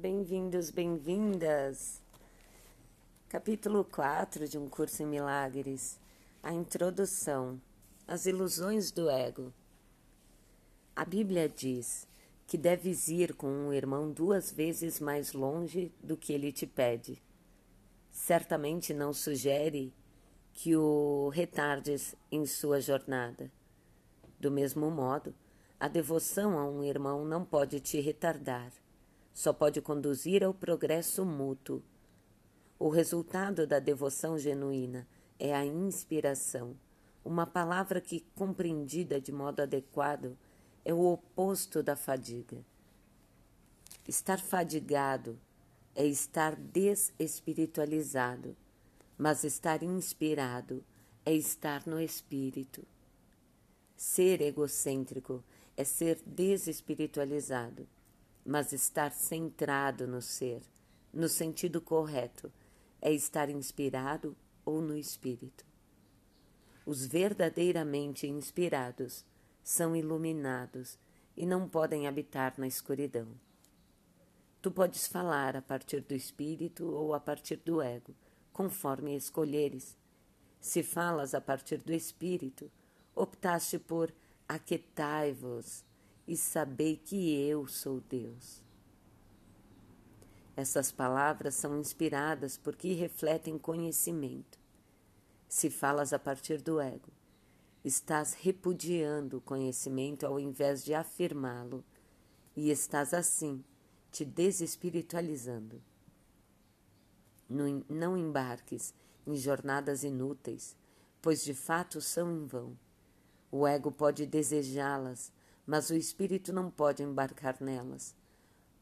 Bem-vindos, bem-vindas. Capítulo 4 de Um Curso em Milagres. A introdução. As ilusões do ego. A Bíblia diz que deves ir com um irmão duas vezes mais longe do que ele te pede. Certamente não sugere que o retardes em sua jornada. Do mesmo modo, a devoção a um irmão não pode te retardar só pode conduzir ao progresso mútuo. O resultado da devoção genuína é a inspiração, uma palavra que, compreendida de modo adequado, é o oposto da fadiga. Estar fadigado é estar desespiritualizado, mas estar inspirado é estar no espírito. Ser egocêntrico é ser desespiritualizado mas estar centrado no ser, no sentido correto, é estar inspirado ou no espírito. Os verdadeiramente inspirados são iluminados e não podem habitar na escuridão. Tu podes falar a partir do espírito ou a partir do ego, conforme escolheres. Se falas a partir do espírito, optaste por aquetai-vos e sabei que eu sou Deus. Essas palavras são inspiradas porque refletem conhecimento. Se falas a partir do ego, estás repudiando o conhecimento ao invés de afirmá-lo, e estás assim te desespiritualizando. Não embarques em jornadas inúteis, pois de fato são em vão. O ego pode desejá-las mas o espírito não pode embarcar nelas,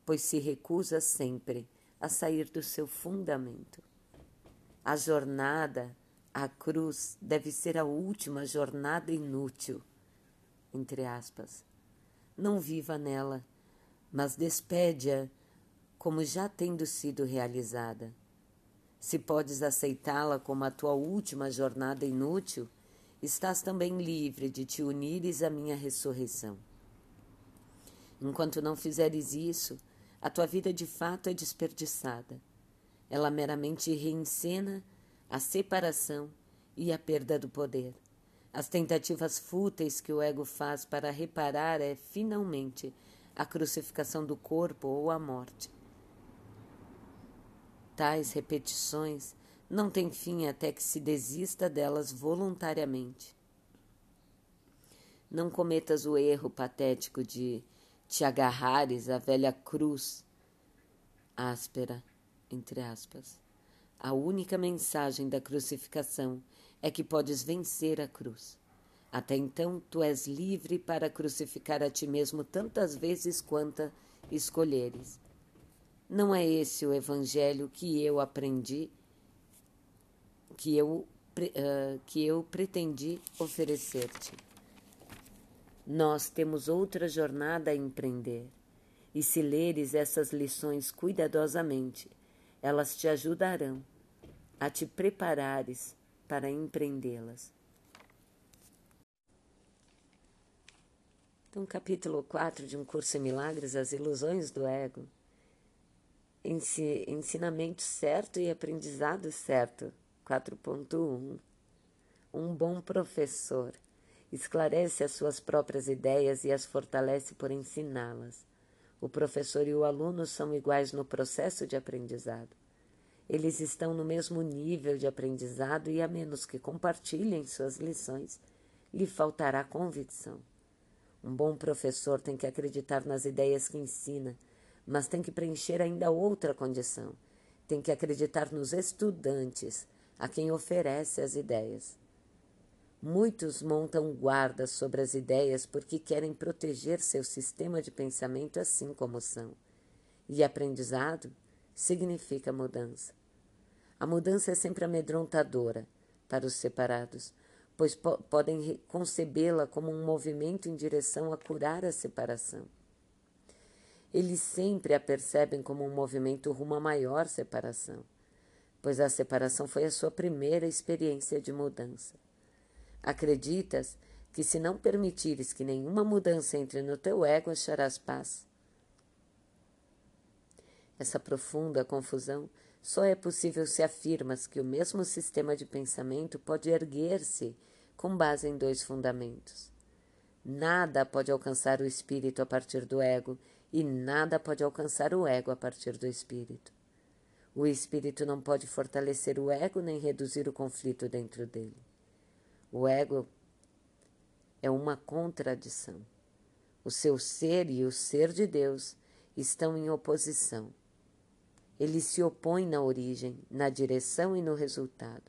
pois se recusa sempre a sair do seu fundamento. A jornada à cruz deve ser a última jornada inútil, entre aspas. Não viva nela, mas despede-a como já tendo sido realizada. Se podes aceitá-la como a tua última jornada inútil, estás também livre de te unires à minha ressurreição. Enquanto não fizeres isso, a tua vida de fato é desperdiçada. Ela meramente reencena a separação e a perda do poder. As tentativas fúteis que o ego faz para reparar é, finalmente, a crucificação do corpo ou a morte. Tais repetições não têm fim até que se desista delas voluntariamente. Não cometas o erro patético de te agarrares à velha cruz áspera, entre aspas. A única mensagem da crucificação é que podes vencer a cruz. Até então, tu és livre para crucificar a ti mesmo tantas vezes quanta escolheres. Não é esse o evangelho que eu aprendi, que eu, uh, que eu pretendi oferecer-te. Nós temos outra jornada a empreender. E se leres essas lições cuidadosamente, elas te ajudarão a te preparares para empreendê-las. Então, capítulo 4 de Um Curso em Milagres, As Ilusões do Ego. Ensinamento certo e aprendizado certo. 4.1 Um bom professor esclarece as suas próprias ideias e as fortalece por ensiná-las. O professor e o aluno são iguais no processo de aprendizado. Eles estão no mesmo nível de aprendizado e, a menos que compartilhem suas lições, lhe faltará convicção. Um bom professor tem que acreditar nas ideias que ensina, mas tem que preencher ainda outra condição: tem que acreditar nos estudantes a quem oferece as ideias. Muitos montam guarda sobre as ideias porque querem proteger seu sistema de pensamento assim como são. E aprendizado significa mudança. A mudança é sempre amedrontadora para os separados, pois po podem concebê-la como um movimento em direção a curar a separação. Eles sempre a percebem como um movimento rumo à maior separação, pois a separação foi a sua primeira experiência de mudança. Acreditas que se não permitires que nenhuma mudança entre no teu ego, acharás paz. Essa profunda confusão só é possível se afirmas que o mesmo sistema de pensamento pode erguer-se com base em dois fundamentos. Nada pode alcançar o espírito a partir do ego e nada pode alcançar o ego a partir do espírito. O espírito não pode fortalecer o ego nem reduzir o conflito dentro dele. O ego é uma contradição. O seu ser e o ser de Deus estão em oposição. Eles se opõem na origem, na direção e no resultado.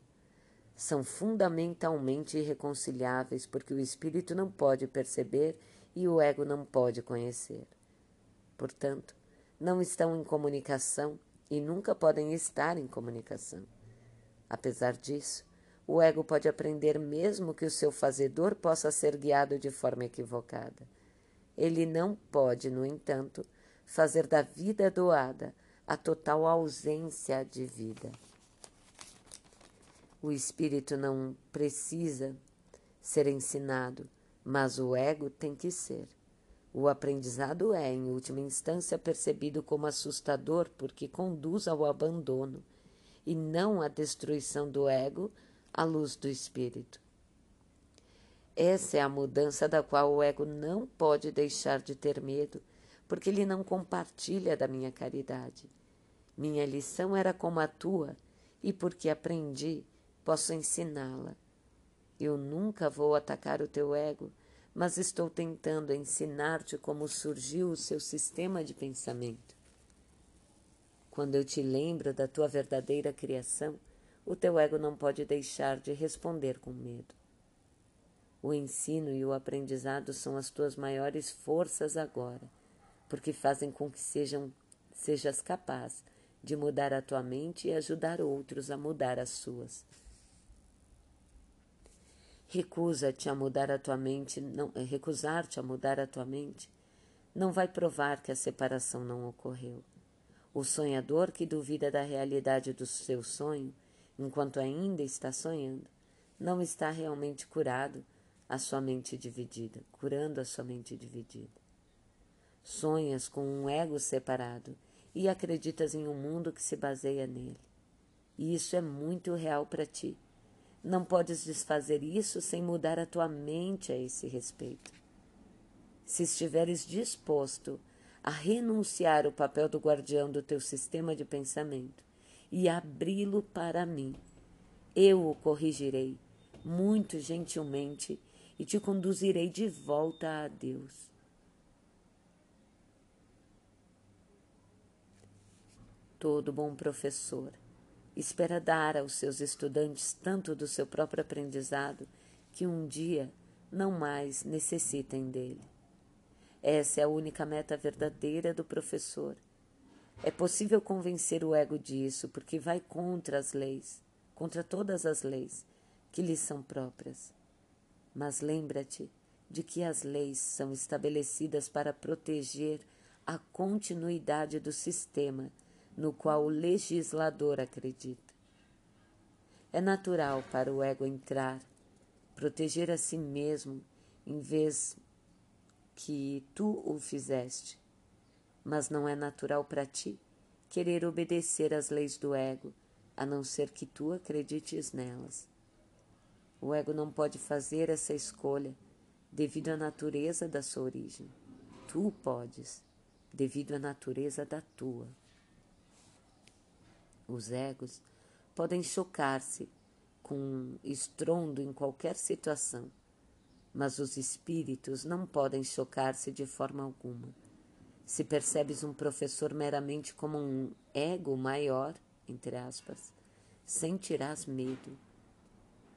São fundamentalmente irreconciliáveis porque o espírito não pode perceber e o ego não pode conhecer. Portanto, não estão em comunicação e nunca podem estar em comunicação. Apesar disso, o ego pode aprender mesmo que o seu fazedor possa ser guiado de forma equivocada. Ele não pode, no entanto, fazer da vida doada a total ausência de vida. O espírito não precisa ser ensinado, mas o ego tem que ser. O aprendizado é, em última instância, percebido como assustador porque conduz ao abandono e não à destruição do ego à luz do espírito. Essa é a mudança da qual o ego não pode deixar de ter medo, porque ele não compartilha da minha caridade. Minha lição era como a tua, e porque aprendi, posso ensiná-la. Eu nunca vou atacar o teu ego, mas estou tentando ensinar-te como surgiu o seu sistema de pensamento. Quando eu te lembro da tua verdadeira criação, o teu ego não pode deixar de responder com medo. O ensino e o aprendizado são as tuas maiores forças agora, porque fazem com que sejam, sejas capaz de mudar a tua mente e ajudar outros a mudar as suas. Recusa-te a mudar a tua mente, não, eh, recusar-te a mudar a tua mente, não vai provar que a separação não ocorreu. O sonhador que duvida da realidade do seu sonho, enquanto ainda está sonhando, não está realmente curado a sua mente dividida, curando a sua mente dividida. Sonhas com um ego separado e acreditas em um mundo que se baseia nele. E isso é muito real para ti. Não podes desfazer isso sem mudar a tua mente a esse respeito. Se estiveres disposto a renunciar o papel do guardião do teu sistema de pensamento e abri-lo para mim, eu o corrigirei muito gentilmente e te conduzirei de volta a Deus. Todo bom professor espera dar aos seus estudantes tanto do seu próprio aprendizado que um dia não mais necessitem dele. Essa é a única meta verdadeira do professor. É possível convencer o ego disso porque vai contra as leis, contra todas as leis que lhe são próprias. Mas lembra-te de que as leis são estabelecidas para proteger a continuidade do sistema no qual o legislador acredita. É natural para o ego entrar, proteger a si mesmo, em vez que tu o fizeste. Mas não é natural para ti querer obedecer às leis do ego, a não ser que tu acredites nelas. O ego não pode fazer essa escolha devido à natureza da sua origem. Tu podes, devido à natureza da tua. Os egos podem chocar-se com estrondo em qualquer situação, mas os espíritos não podem chocar-se de forma alguma. Se percebes um professor meramente como um ego maior, entre aspas, sentirás medo,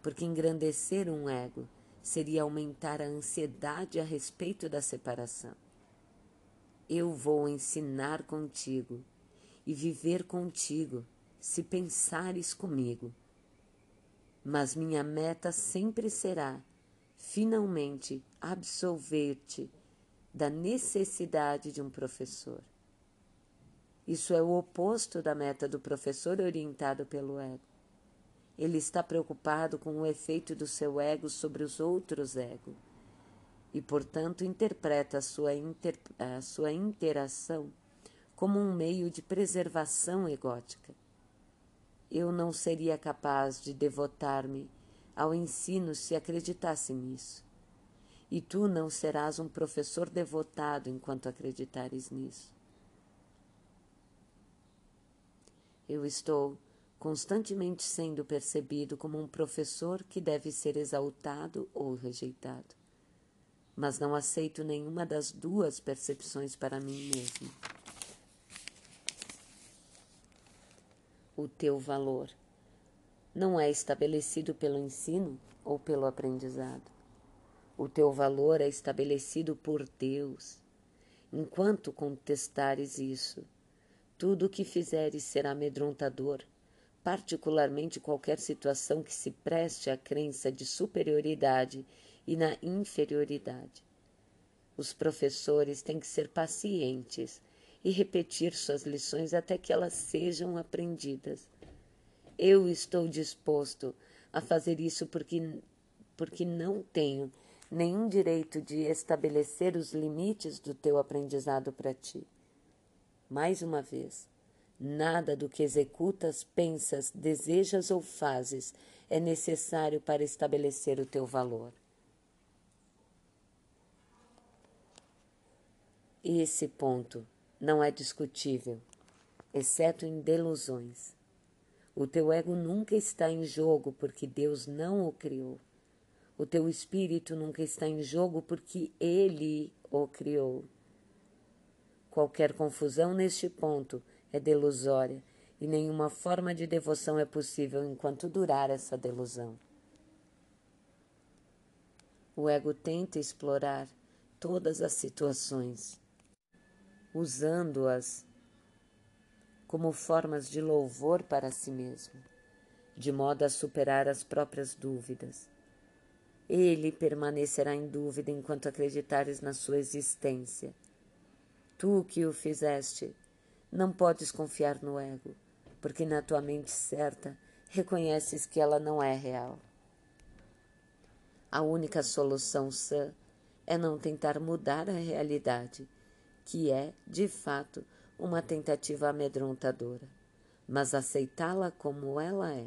porque engrandecer um ego seria aumentar a ansiedade a respeito da separação. Eu vou ensinar contigo e viver contigo se pensares comigo. Mas minha meta sempre será, finalmente, absolver-te da necessidade de um professor. Isso é o oposto da meta do professor orientado pelo ego. Ele está preocupado com o efeito do seu ego sobre os outros egos e, portanto, interpreta a sua, inter, a sua interação como um meio de preservação egótica. Eu não seria capaz de devotar-me ao ensino se acreditasse nisso. E tu não serás um professor devotado enquanto acreditares nisso. Eu estou constantemente sendo percebido como um professor que deve ser exaltado ou rejeitado. Mas não aceito nenhuma das duas percepções para mim mesmo. O teu valor não é estabelecido pelo ensino ou pelo aprendizado. O teu valor é estabelecido por Deus. Enquanto contestares isso, tudo o que fizeres será amedrontador particularmente qualquer situação que se preste à crença de superioridade e na inferioridade. Os professores têm que ser pacientes e repetir suas lições até que elas sejam aprendidas. Eu estou disposto a fazer isso porque, porque não tenho nenhum direito de estabelecer os limites do teu aprendizado para ti. Mais uma vez, Nada do que executas, pensas, desejas ou fazes é necessário para estabelecer o teu valor. Esse ponto não é discutível, exceto em delusões. O teu ego nunca está em jogo porque Deus não o criou. O teu espírito nunca está em jogo porque Ele o criou. Qualquer confusão neste ponto é delusória e nenhuma forma de devoção é possível enquanto durar essa delusão. O ego tenta explorar todas as situações, usando-as como formas de louvor para si mesmo, de modo a superar as próprias dúvidas. Ele permanecerá em dúvida enquanto acreditares na sua existência. Tu que o fizeste, não podes confiar no ego, porque na tua mente certa reconheces que ela não é real. A única solução sã é não tentar mudar a realidade, que é, de fato, uma tentativa amedrontadora, mas aceitá-la como ela é.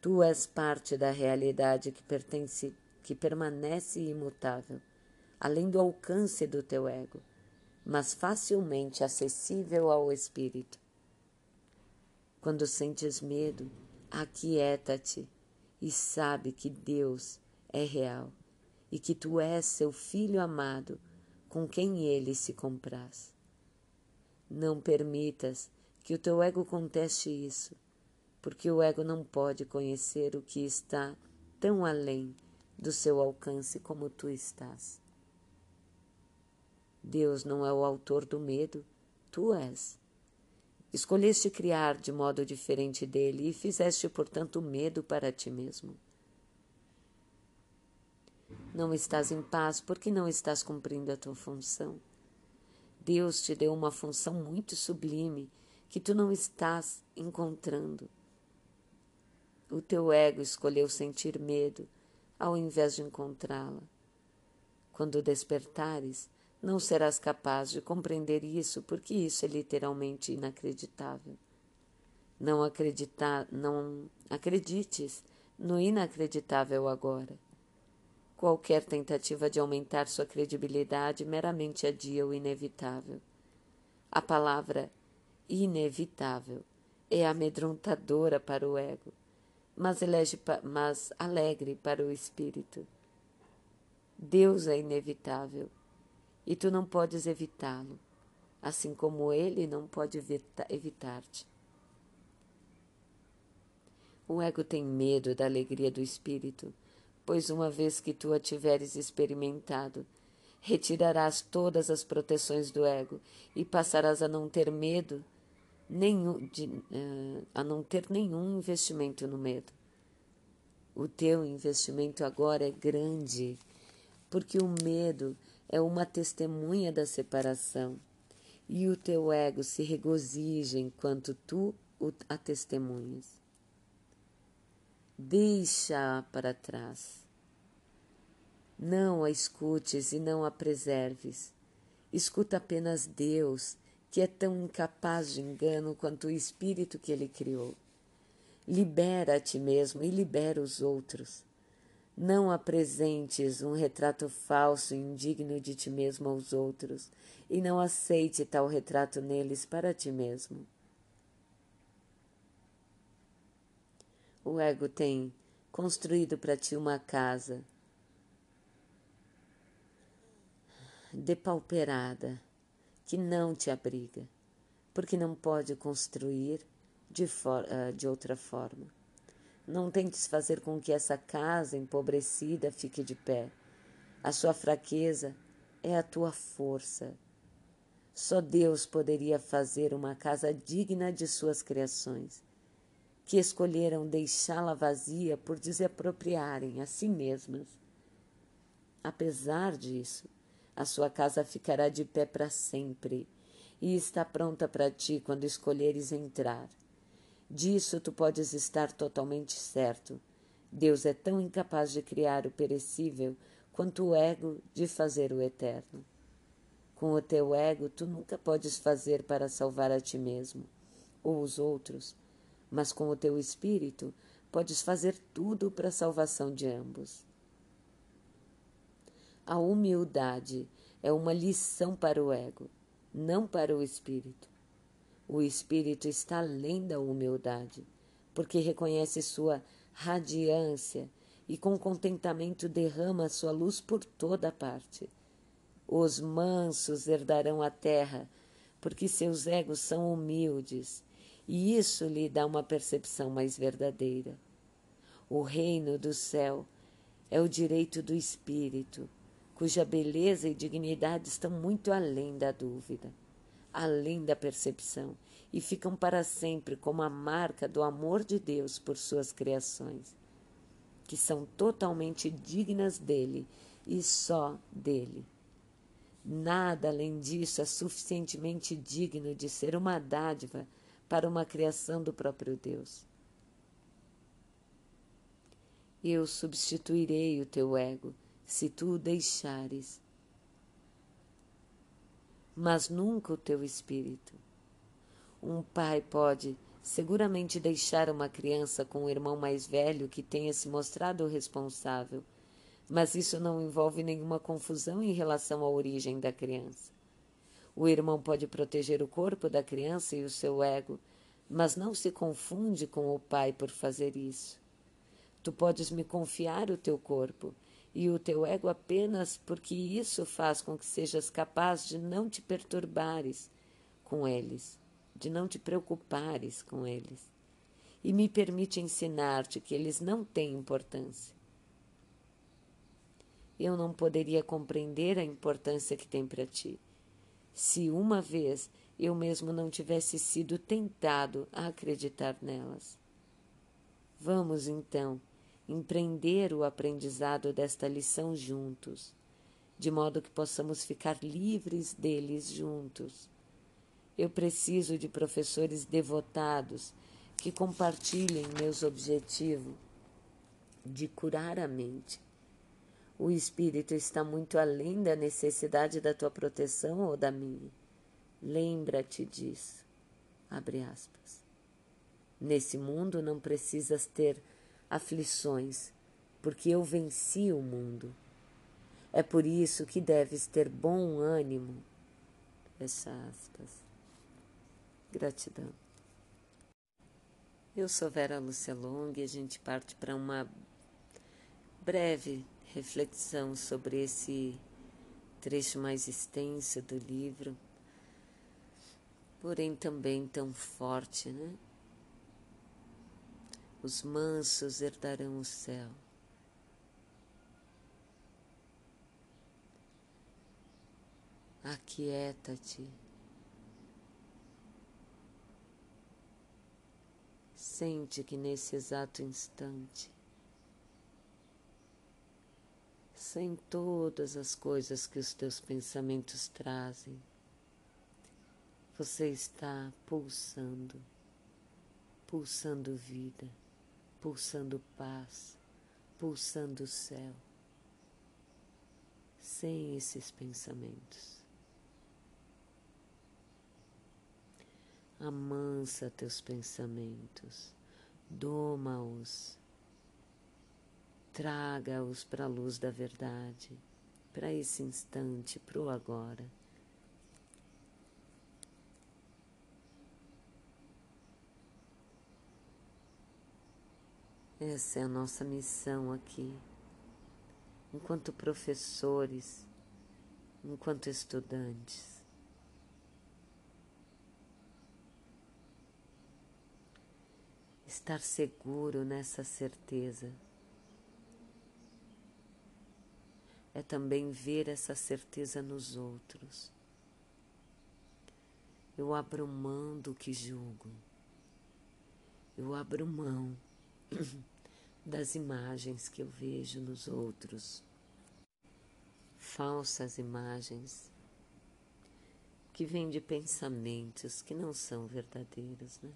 Tu és parte da realidade que pertence, que permanece imutável, além do alcance do teu ego mas facilmente acessível ao espírito. Quando sentes medo, aquieta-te e sabe que Deus é real e que tu és seu filho amado com quem ele se compraz. Não permitas que o teu ego conteste isso, porque o ego não pode conhecer o que está tão além do seu alcance como tu estás. Deus não é o autor do medo, tu és. Escolheste criar de modo diferente dele e fizeste, portanto, medo para ti mesmo. Não estás em paz porque não estás cumprindo a tua função. Deus te deu uma função muito sublime que tu não estás encontrando. O teu ego escolheu sentir medo ao invés de encontrá-la. Quando despertares, não serás capaz de compreender isso, porque isso é literalmente inacreditável. Não acreditar, não acredites no inacreditável agora. Qualquer tentativa de aumentar sua credibilidade meramente adia o inevitável. A palavra inevitável é amedrontadora para o ego, mas, elege, mas alegre para o espírito. Deus é inevitável e tu não podes evitá-lo, assim como ele não pode evitar-te. O ego tem medo da alegria do espírito, pois uma vez que tu a tiveres experimentado, retirarás todas as proteções do ego e passarás a não ter medo nenhum, de, uh, a não ter nenhum investimento no medo. O teu investimento agora é grande, porque o medo é uma testemunha da separação, e o teu ego se regozija enquanto tu a testemunhas. Deixa-a para trás. Não a escutes e não a preserves. Escuta apenas Deus, que é tão incapaz de engano quanto o espírito que ele criou. Libera a ti mesmo e libera os outros. Não apresentes um retrato falso e indigno de ti mesmo aos outros, e não aceite tal retrato neles para ti mesmo. O ego tem construído para ti uma casa depauperada que não te abriga, porque não pode construir de, for, uh, de outra forma. Não tentes fazer com que essa casa empobrecida fique de pé. A sua fraqueza é a tua força. Só Deus poderia fazer uma casa digna de suas criações, que escolheram deixá-la vazia por desapropriarem a si mesmas. Apesar disso, a sua casa ficará de pé para sempre e está pronta para ti quando escolheres entrar. Disso tu podes estar totalmente certo. Deus é tão incapaz de criar o perecível quanto o ego de fazer o eterno. Com o teu ego, tu nunca podes fazer para salvar a ti mesmo ou os outros, mas com o teu espírito podes fazer tudo para a salvação de ambos. A humildade é uma lição para o ego, não para o espírito. O espírito está além da humildade, porque reconhece sua radiância e com contentamento derrama sua luz por toda parte. Os mansos herdarão a terra, porque seus egos são humildes, e isso lhe dá uma percepção mais verdadeira. O reino do céu é o direito do espírito cuja beleza e dignidade estão muito além da dúvida, além da percepção, e ficam para sempre como a marca do amor de Deus por suas criações, que são totalmente dignas dele e só dele. Nada além disso é suficientemente digno de ser uma dádiva para uma criação do próprio Deus. Eu substituirei o teu ego se tu o deixares, mas nunca o teu espírito. Um pai pode seguramente deixar uma criança com um irmão mais velho que tenha se mostrado responsável, mas isso não envolve nenhuma confusão em relação à origem da criança. O irmão pode proteger o corpo da criança e o seu ego, mas não se confunde com o pai por fazer isso. Tu podes me confiar o teu corpo e o teu ego apenas porque isso faz com que sejas capaz de não te perturbares com eles, de não te preocupares com eles. E me permite ensinar-te que eles não têm importância. Eu não poderia compreender a importância que tem para ti, se uma vez eu mesmo não tivesse sido tentado a acreditar nelas. Vamos então empreender o aprendizado desta lição juntos, de modo que possamos ficar livres deles juntos. Eu preciso de professores devotados que compartilhem meus objetivos de curar a mente. O espírito está muito além da necessidade da tua proteção ou da minha. Lembra-te disso. Abre aspas. Nesse mundo não precisas ter aflições, porque eu venci o mundo. É por isso que deves ter bom ânimo. Fecha aspas. Gratidão. Eu sou Vera Lúcia Long e a gente parte para uma breve reflexão sobre esse trecho mais extenso do livro, porém também tão forte, né? Os mansos herdarão o céu. Aquieta-te. Sente que nesse exato instante, sem todas as coisas que os teus pensamentos trazem, você está pulsando, pulsando vida pulsando paz, pulsando céu, sem esses pensamentos. Amansa teus pensamentos, doma-os, traga-os para a luz da verdade, para esse instante, para o agora. Essa é a nossa missão aqui, enquanto professores, enquanto estudantes. Estar seguro nessa certeza é também ver essa certeza nos outros. Eu abro mão do que julgo, eu abro mão das imagens que eu vejo nos outros, falsas imagens que vêm de pensamentos que não são verdadeiros, né?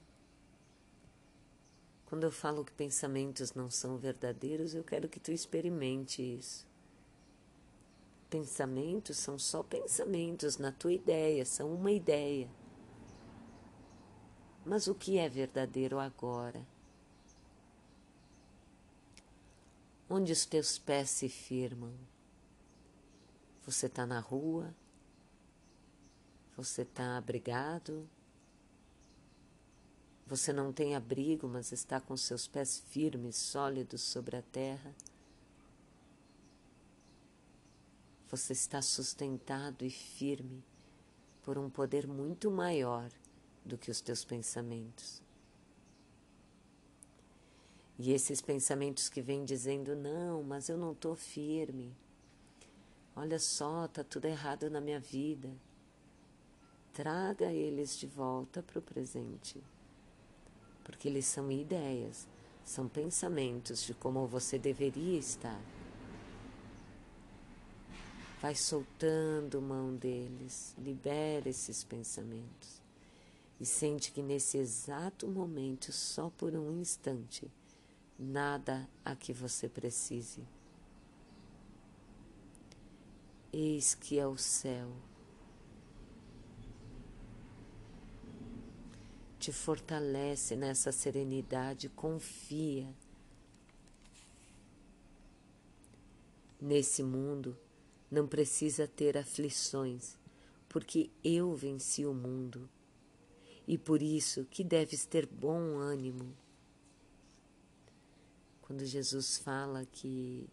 Quando eu falo que pensamentos não são verdadeiros, eu quero que tu experimente isso. Pensamentos são só pensamentos na tua ideia, são uma ideia. Mas o que é verdadeiro agora? Onde os teus pés se firmam. Você está na rua, você está abrigado, você não tem abrigo, mas está com seus pés firmes, sólidos sobre a terra. Você está sustentado e firme por um poder muito maior do que os teus pensamentos. E esses pensamentos que vêm dizendo: não, mas eu não estou firme. Olha só, está tudo errado na minha vida. Traga eles de volta para o presente. Porque eles são ideias, são pensamentos de como você deveria estar. Vai soltando mão deles, libera esses pensamentos. E sente que nesse exato momento, só por um instante, nada a que você precise. Eis que é o céu. Te fortalece nessa serenidade, confia. Nesse mundo não precisa ter aflições, porque eu venci o mundo. E por isso que deves ter bom ânimo quando Jesus fala que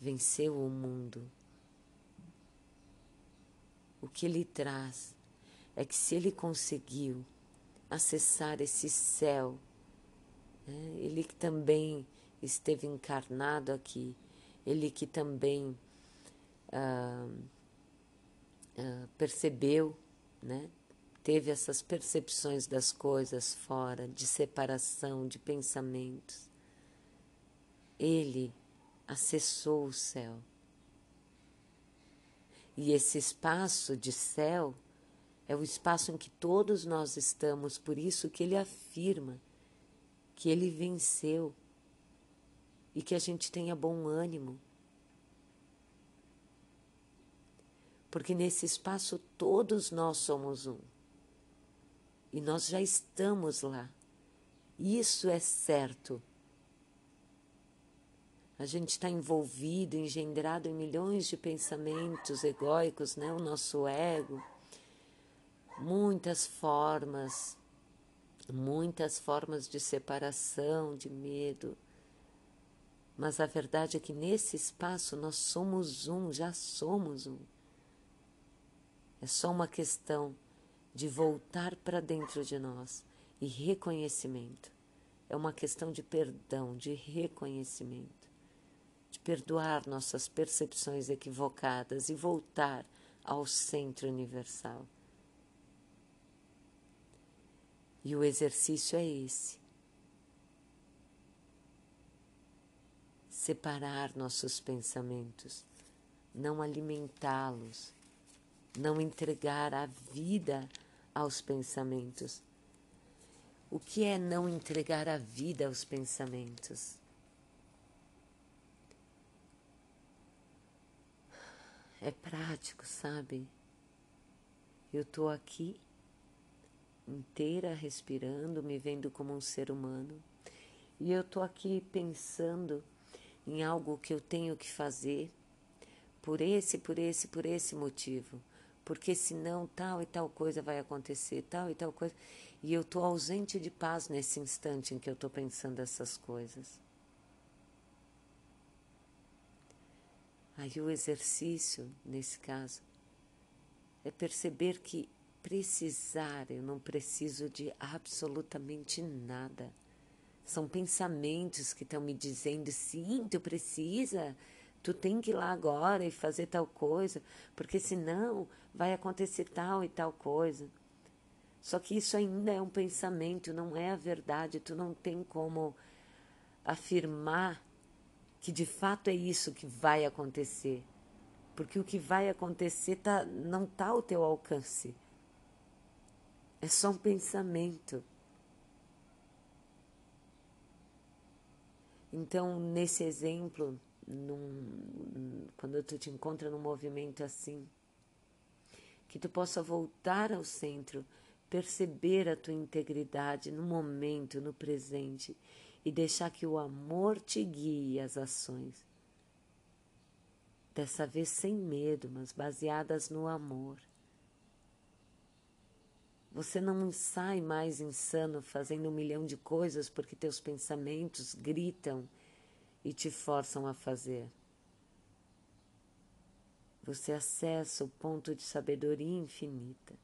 venceu o mundo, o que ele traz é que se ele conseguiu acessar esse céu, né, ele que também esteve encarnado aqui, ele que também ah, ah, percebeu, né, teve essas percepções das coisas fora, de separação, de pensamentos ele acessou o céu. E esse espaço de céu é o espaço em que todos nós estamos, por isso que ele afirma que ele venceu e que a gente tenha bom ânimo. Porque nesse espaço todos nós somos um. E nós já estamos lá. Isso é certo. A gente está envolvido, engendrado em milhões de pensamentos egóicos, né? O nosso ego, muitas formas, muitas formas de separação, de medo. Mas a verdade é que nesse espaço nós somos um, já somos um. É só uma questão de voltar para dentro de nós e reconhecimento. É uma questão de perdão, de reconhecimento perdoar nossas percepções equivocadas e voltar ao centro universal. E o exercício é esse. Separar nossos pensamentos, não alimentá-los, não entregar a vida aos pensamentos. O que é não entregar a vida aos pensamentos? É prático, sabe? Eu estou aqui inteira respirando, me vendo como um ser humano. E eu tô aqui pensando em algo que eu tenho que fazer por esse, por esse, por esse motivo. Porque senão tal e tal coisa vai acontecer, tal e tal coisa. E eu tô ausente de paz nesse instante em que eu tô pensando essas coisas. Aí o exercício, nesse caso, é perceber que precisar, eu não preciso de absolutamente nada. São pensamentos que estão me dizendo, sim, tu precisa, tu tem que ir lá agora e fazer tal coisa, porque senão vai acontecer tal e tal coisa. Só que isso ainda é um pensamento, não é a verdade, tu não tem como afirmar que de fato é isso que vai acontecer. Porque o que vai acontecer tá, não está ao teu alcance. É só um pensamento. Então, nesse exemplo, num, quando tu te encontra num movimento assim, que tu possa voltar ao centro, perceber a tua integridade no momento, no presente e deixar que o amor te guie as ações. Dessa vez sem medo, mas baseadas no amor. Você não sai mais insano fazendo um milhão de coisas porque teus pensamentos gritam e te forçam a fazer. Você acessa o ponto de sabedoria infinita.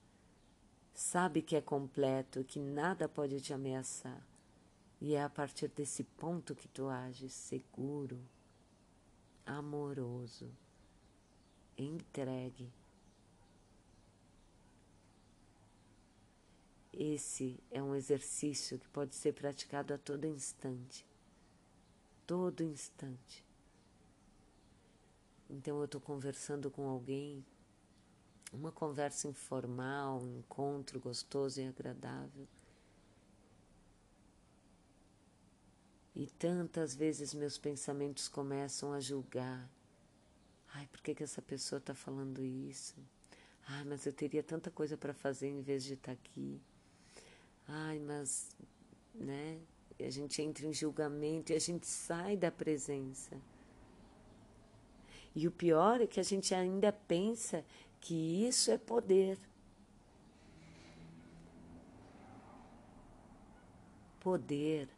Sabe que é completo, que nada pode te ameaçar. E é a partir desse ponto que tu ages seguro, amoroso, entregue. Esse é um exercício que pode ser praticado a todo instante. Todo instante. Então eu estou conversando com alguém, uma conversa informal, um encontro gostoso e agradável. E tantas vezes meus pensamentos começam a julgar. Ai, por que, que essa pessoa está falando isso? Ai, mas eu teria tanta coisa para fazer em vez de estar tá aqui. Ai, mas, né? E a gente entra em julgamento e a gente sai da presença. E o pior é que a gente ainda pensa que isso é poder. Poder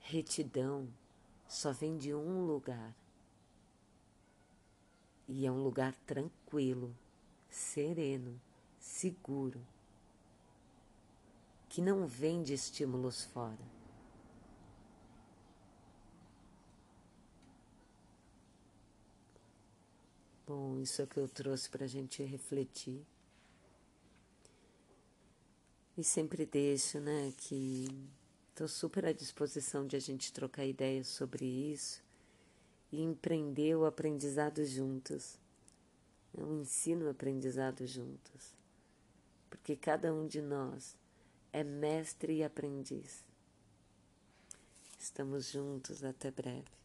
Retidão só vem de um lugar. E é um lugar tranquilo, sereno, seguro, que não vem de estímulos fora. Bom, isso é o que eu trouxe para a gente refletir. E sempre deixo, né, que Estou super à disposição de a gente trocar ideias sobre isso e empreender o aprendizado juntos. É um ensino aprendizado juntos. Porque cada um de nós é mestre e aprendiz. Estamos juntos até breve.